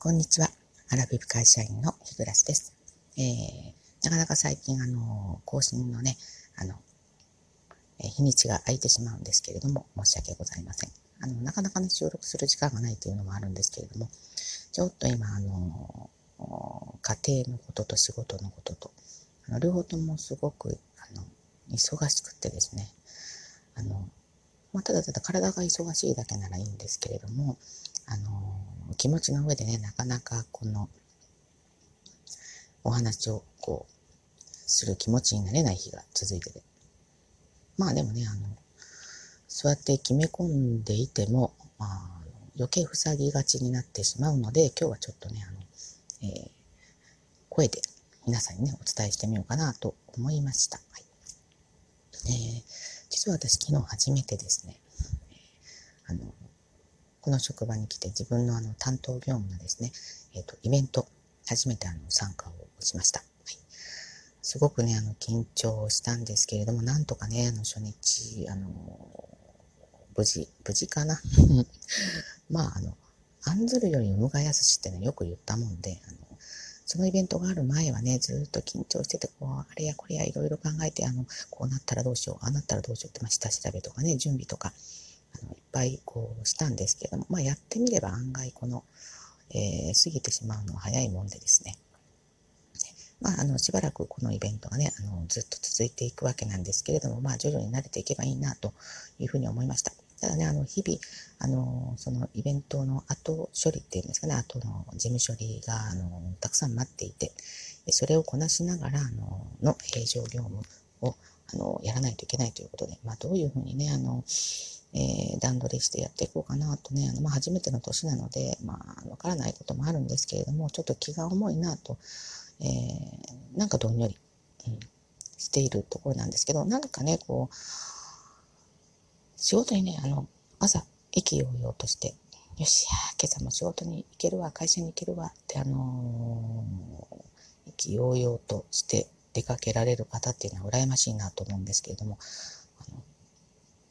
こんにちは。アラビブ会社員の日暮です。えー、なかなか最近、あの、更新のね、あの、えー、日にちが空いてしまうんですけれども、申し訳ございません。あの、なかなかね、収録する時間がないというのもあるんですけれども、ちょっと今、あの、家庭のことと仕事のことと、あの両方ともすごく、あの、忙しくってですね、あの、まあ、ただただ体が忙しいだけならいいんですけれども、あの、気持ちの上でね、なかなかこの、お話をこう、する気持ちになれない日が続いてて。まあでもね、あの、そうやって決め込んでいても、まあ、余計塞ぎがちになってしまうので、今日はちょっとね、あの、えー、声で皆さんにね、お伝えしてみようかなと思いました。はい。えー、実は私昨日初めてですね、あの、この職場に来て自分のあの担当業務のですね、えっ、ー、と、イベント、初めてあの参加をしました。はい、すごくね、あの、緊張したんですけれども、なんとかね、あの、初日、あの、無事、無事かな？まあ、あの、案ずるより産がやすしってね、よく言ったもんで、あの、そのイベントがある前はね、ずっと緊張してて、こう、あれやこれやいろいろ考えて、あの、こうなったらどうしよう、ああなったらどうしようって、まあ、下調べとかね、準備とか、いっぱいこうしたんですけども、まあ、やってみれば案外この、えー、過ぎてしまうのは早いもんでですね。まあ、あの、しばらくこのイベントがね、あの、ずっと続いていくわけなんですけれども、まあ、徐々に慣れていけばいいな、というふうに思いました。ただね、あの、日々、あの、そのイベントの後処理っていうんですかね、後の事務処理が、あの、たくさん待っていて、それをこなしながら、あの、の平常業務を、あの、やらないといけないということで、まあ、どういうふうにね、あの、えー、段取りしてやっていこうかなとね、あのまあ、初めての年なので、まあ、わからないこともあるんですけれども、ちょっと気が重いなと、えー、なんかどんより、うん、しているところなんですけど、なんかね、こう、仕事にね、あの、朝、意気揚々として、よしや、今朝も仕事に行けるわ、会社に行けるわって、あのー、意気揚々として出かけられる方っていうのは羨ましいなと思うんですけれども、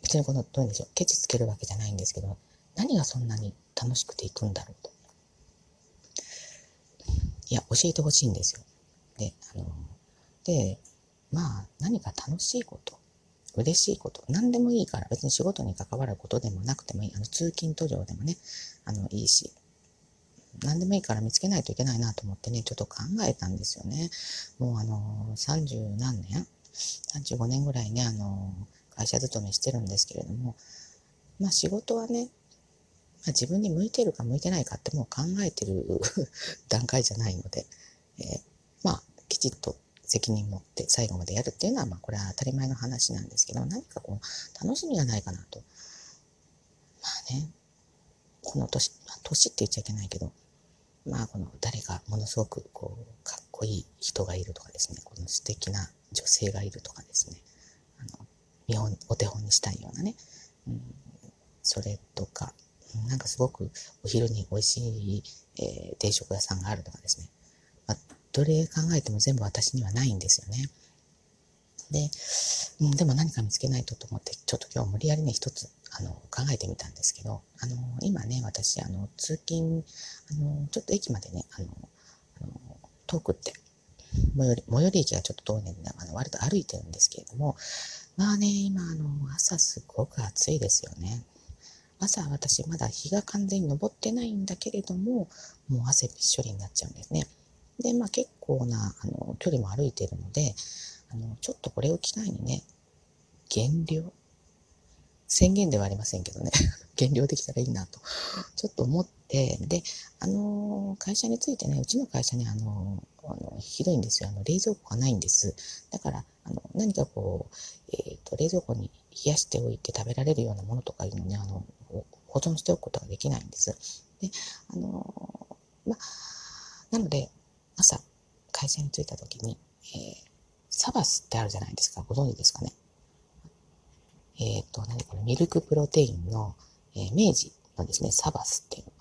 別にこの、どうでしょう、ケチつけるわけじゃないんですけど、何がそんなに楽しくていくんだろうと。いや、教えてほしいんですよ。で、あの、で、まあ、何か楽しいこと、嬉しいこと、何でもいいから、別に仕事に関わることでもなくてもいい、あの、通勤途上でもね、あの、いいし、何でもいいから見つけないといけないなと思ってね、ちょっと考えたんですよね。もうあの、30何年 ?35 年ぐらいね、あの、会社勤めしてるんですけれども、まあ仕事はね、まあ、自分に向いてるか向いてないかってもう考えてる 段階じゃないので、えー、まあきちっと責任持って最後までやるっていうのは、まあこれは当たり前の話なんですけど、何かこう楽しみがないかなと。まあね、この年、まあ、年って言っちゃいけないけど、まあこの誰かものすごくこうかっこいい人がいるとかですね、この素敵な女性がいるとかですね、見本、お手本にしたいようなね、うん、それとか、なんかすごくお昼に美味しい、えー、定食屋さんがあるとかですね。まあ、どれ考えても全部私にはないんですよね。で、うん、でも何か見つけないとと思って、ちょっと今日無理やりね、一つ、あの、考えてみたんですけど、あの、今ね、私、あの、通勤、あの、ちょっと駅までね、あの、あの遠くって、最寄り、最寄り駅がちょっと遠いんで、あの、割と歩いてるんですけれども、まあね、今、あの、朝すごく暑いですよね。朝私まだ日が完全に昇ってないんだけれども、もう汗びっしょりになっちゃうんですね。で、まあ結構な、あの、距離も歩いてるので、あの、ちょっとこれを機会にね、減量宣言ではありませんけどね、減量できたらいいなと、ちょっと思って、で、あの、会社についてね、うちの会社にあの、あのひどいんですよ。あの、冷蔵庫がないんです。だから、あの、何かこう、えっ、ー、と、冷蔵庫に冷やしておいて食べられるようなものとかいうのね、あの、保存しておくことができないんです。で、あの、まあ、なので、朝、会社に着いた時に、えー、サバスってあるじゃないですか。ご存知ですかね。えっ、ー、と、何これ、ミルクプロテインの、えー、明治のですね、サバスっていう。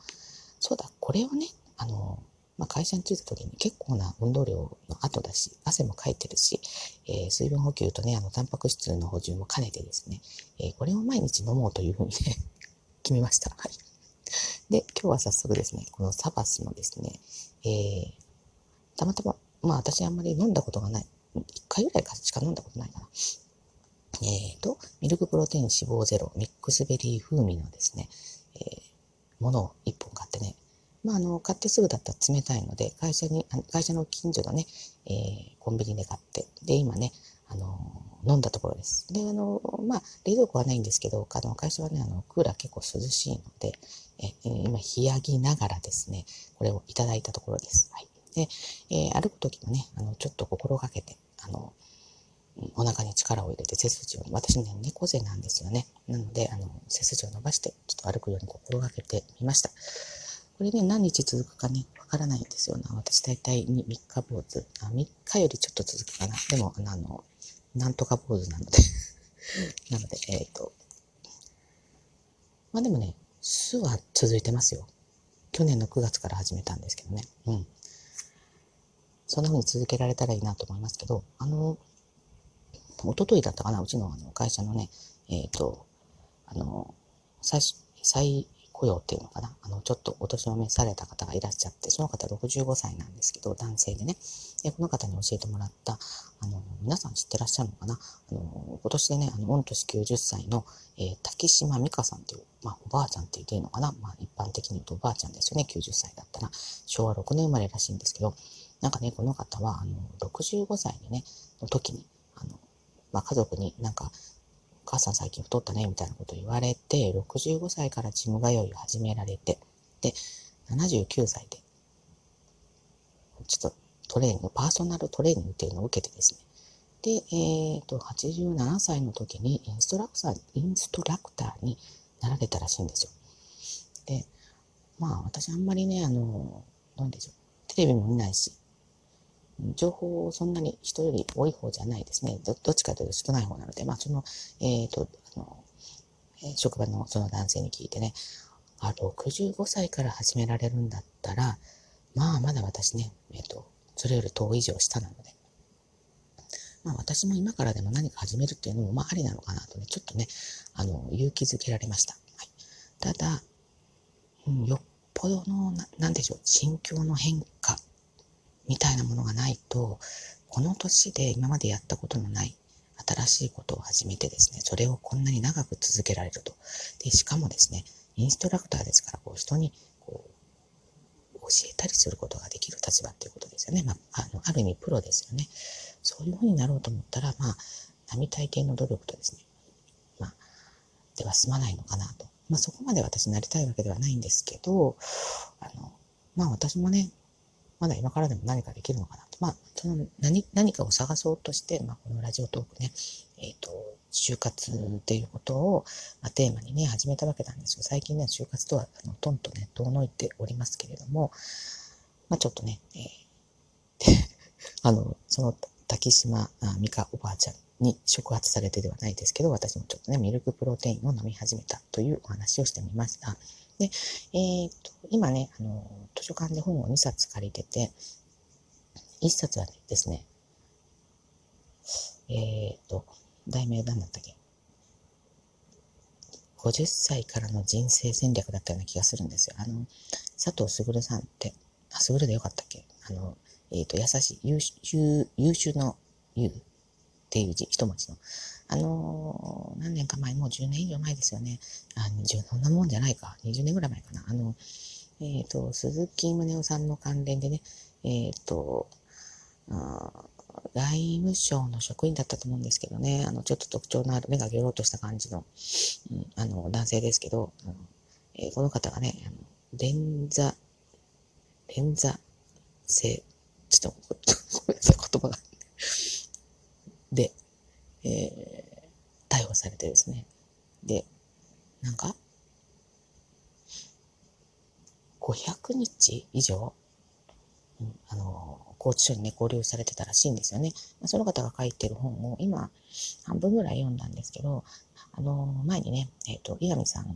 そうだ、これをね、あの、まあ、会社に着いた時に結構な運動量の後だし、汗もかいてるし、えー、水分補給とね、あの、タンパク質の補充も兼ねてですね、えー、これを毎日飲もうというふうにね 決めました。はい。で、今日は早速ですね、このサバスのですね、えー、たまたま、まあ私あんまり飲んだことがない。一回ぐらいしか飲んだことないかな。えっ、ー、と、ミルクプロテイン脂肪ゼロ、ミックスベリー風味のですね、えー、ものを一本買ってね、まあ、あの、買ってすぐだったら冷たいので、会社に、会社の近所のね、えー、コンビニで買って、で、今ね、あの、飲んだところです。で、あの、まあ、冷蔵庫はないんですけど、あの、会社はね、あの、クーラー結構涼しいので、え今、冷やぎながらですね、これをいただいたところです。はい。で、えー、歩くときもね、あの、ちょっと心がけて、あの、お腹に力を入れて背筋を、私ね、猫背なんですよね。なので、あの、背筋を伸ばして、ちょっと歩くように心がけてみました。これね、何日続くかね、わからないんですよな。私大体3日坊主。あ、3日よりちょっと続くかな。でも、あの、なんとか坊主なので なので、えっ、ー、と、まあでもね、巣は続いてますよ。去年の9月から始めたんですけどね。うん。そんな風に続けられたらいいなと思いますけど、あの、一昨日だったかな、うちのあの会社のね、えっ、ー、と、あの、再、再雇用っていうのかな、あの、ちょっとお年を召された方がいらっしゃって、その方65歳なんですけど、男性でね、で、この方に教えてもらった、あの、皆さん知ってらっしゃるのかな、あの、今年でね、あの、御年90歳の、えー、竹島美香さんっていう、まあ、おばあちゃんって言っていいのかな、まあ、一般的に言うとおばあちゃんですよね、90歳だったら、昭和6年生まれらしいんですけど、なんかね、この方は、あの、65歳にね、の時に、まあ、家族になんか、お母さん最近太ったね、みたいなこと言われて、65歳からジム通いを始められて、で、79歳で、ちょっとトレーニング、パーソナルトレーニングっていうのを受けてですね、で、えっ、ー、と、87歳の時にインストラクター、インストラクターになられたらしいんですよ。で、まあ私あんまりね、あの、なんでしょう、テレビも見ないし、情報をそんなに人より多い方じゃないですね。どっちかというと少ない方なので、まあその、えっ、ー、と、あの、職場のその男性に聞いてね、あ、65歳から始められるんだったら、まあまだ私ね、えっ、ー、と、それより遠以上下なので、まあ私も今からでも何か始めるっていうのもまあありなのかなとね、ちょっとね、あの、勇気づけられました。はい、ただ、うん、よっぽどのな、なんでしょう、心境の変化みたいなものがないと、この年で今までやったことのない新しいことを始めてですね、それをこんなに長く続けられると。で、しかもですね、インストラクターですから、こう人にこう教えたりすることができる立場っていうことですよね。まあ、あの、ある意味プロですよね。そういうふうになろうと思ったら、まあ、並大抵の努力とですね、まあ、では済まないのかなと。まあ、そこまで私なりたいわけではないんですけど、あの、まあ私もね、まだ今からでも何かできるのかなと。まあ、その何、何かを探そうとして、まあ、このラジオトークね、えっ、ー、と、就活っていうことを、まあ、テーマにね、始めたわけなんですよ。最近ね、就活とは、あの、トンとね、遠のいておりますけれども、まあ、ちょっとね、えー、で、あの、その、竹島美香おばあちゃんに触発されてではないですけど、私もちょっとね、ミルクプロテインを飲み始めたというお話をしてみました。で、えー、っと、今ね、あの、図書館で本を2冊借りてて、1冊はですね、えー、っと、題名何だったっけ ?50 歳からの人生戦略だったような気がするんですよ。あの、佐藤卓さんって、あ、卓でよかったっけ？あの、えー、っと、優しい、優秀、優秀の優っていう字、一文字の。あのー、何年か前、もう10年以上前ですよね。あ、20、そんなもんじゃないか。20年ぐらい前かな。あの、えっ、ー、と、鈴木宗男さんの関連でね、えっ、ー、と、外務省の職員だったと思うんですけどね、あの、ちょっと特徴のある目がギョロっとした感じの、うん、あの、男性ですけど、あのえー、この方がね、あの連座、連座性、ちょっと、ごめんなさい、言葉が。で、えー、逮捕されてですね。で、なんか、500日以上、うん、あの、拘置所にね、交留されてたらしいんですよね。その方が書いてる本を今、半分ぐらい読んだんですけど、あの、前にね、えっ、ー、と、伊上さんっ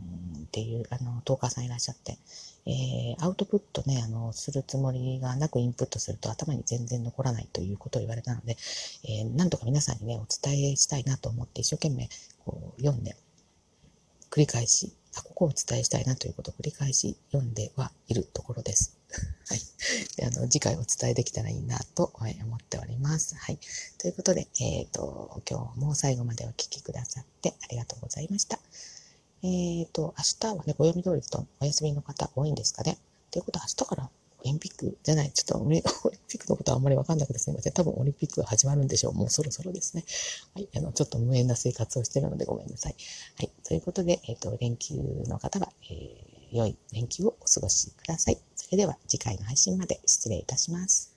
ていう、あの、トーカーさんいらっしゃって、えー、アウトプットね、あの、するつもりがなくインプットすると頭に全然残らないということを言われたので、えー、なんとか皆さんにね、お伝えしたいなと思って一生懸命こう読んで、繰り返しあ、ここをお伝えしたいなということを繰り返し読んではいるところです。はい。あの、次回お伝えできたらいいなと思っております。はい。ということで、えっ、ー、と、今日も最後までお聴きくださってありがとうございました。えっ、ー、と、明日はね、暦通りとお休みの方多いんですかね。ということは明日からオリンピックじゃない、ちょっと オリンピックのことはあんまりわかんなくてすみません。多分オリンピックが始まるんでしょう。もうそろそろですね。はい。あの、ちょっと無縁な生活をしているのでごめんなさい。はい。ということで、えっ、ー、と、連休の方は、えー、良い連休をお過ごしください。それでは次回の配信まで失礼いたします。